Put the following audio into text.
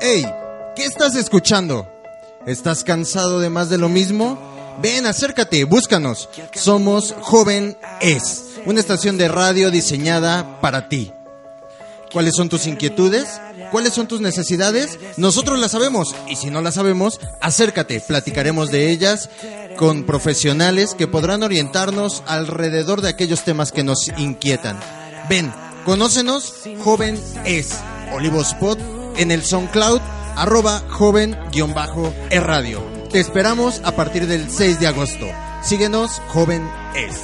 Hey, ¿qué estás escuchando? ¿Estás cansado de más de lo mismo? Ven, acércate, búscanos. Somos Joven Es, una estación de radio diseñada para ti. ¿Cuáles son tus inquietudes? ¿Cuáles son tus necesidades? Nosotros las sabemos y si no las sabemos, acércate, platicaremos de ellas con profesionales que podrán orientarnos alrededor de aquellos temas que nos inquietan. Ven, conócenos, Joven Es, Olivospot en el SoundCloud, arroba joven-e radio. Te esperamos a partir del 6 de agosto. Síguenos, Joven Es.